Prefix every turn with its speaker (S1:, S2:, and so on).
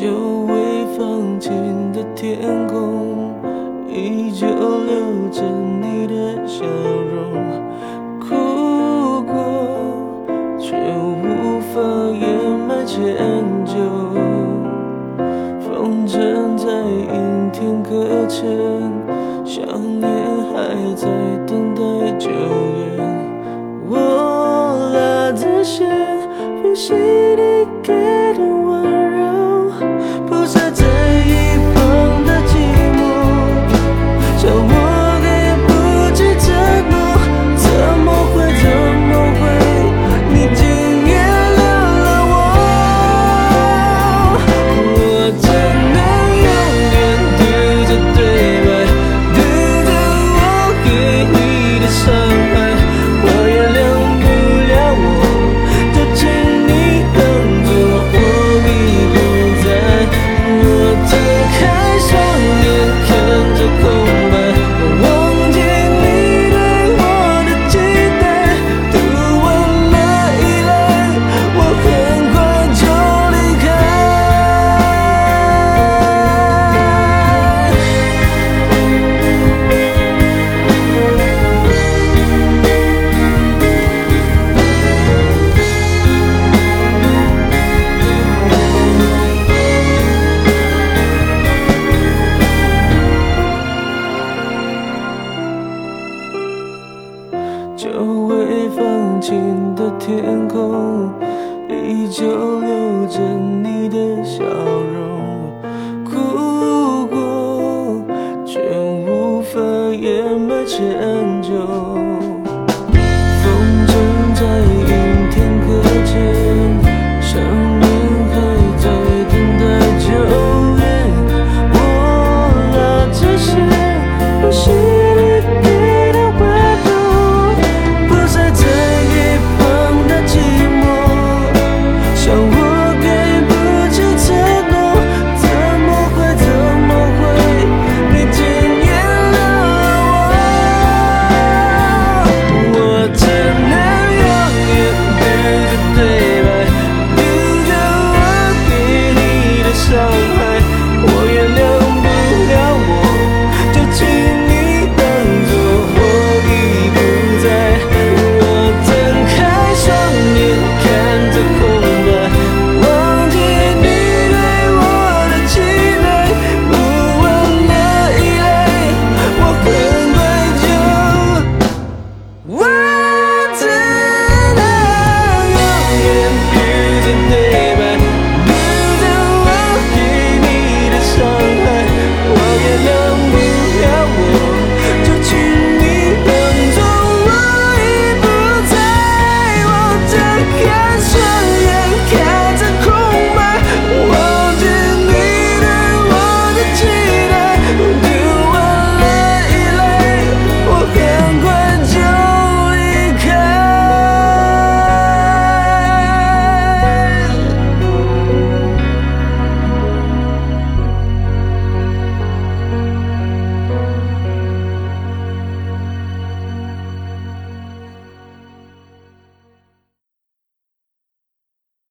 S1: 久未放晴的天空依旧留着你的笑容哭过却无法掩埋歉疚风筝在阴天搁浅想念还在等待救援我拉着线复习你给久未放晴的天空依旧留着你的笑容哭过却无法掩埋歉疚。